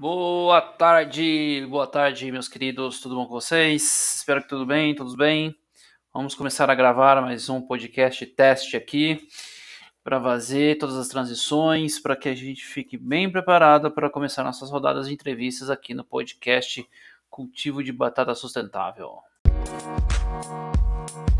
Boa tarde, boa tarde, meus queridos, tudo bom com vocês? Espero que tudo bem, todos bem. Vamos começar a gravar mais um podcast teste aqui para fazer todas as transições, para que a gente fique bem preparado para começar nossas rodadas de entrevistas aqui no podcast Cultivo de Batata Sustentável. Música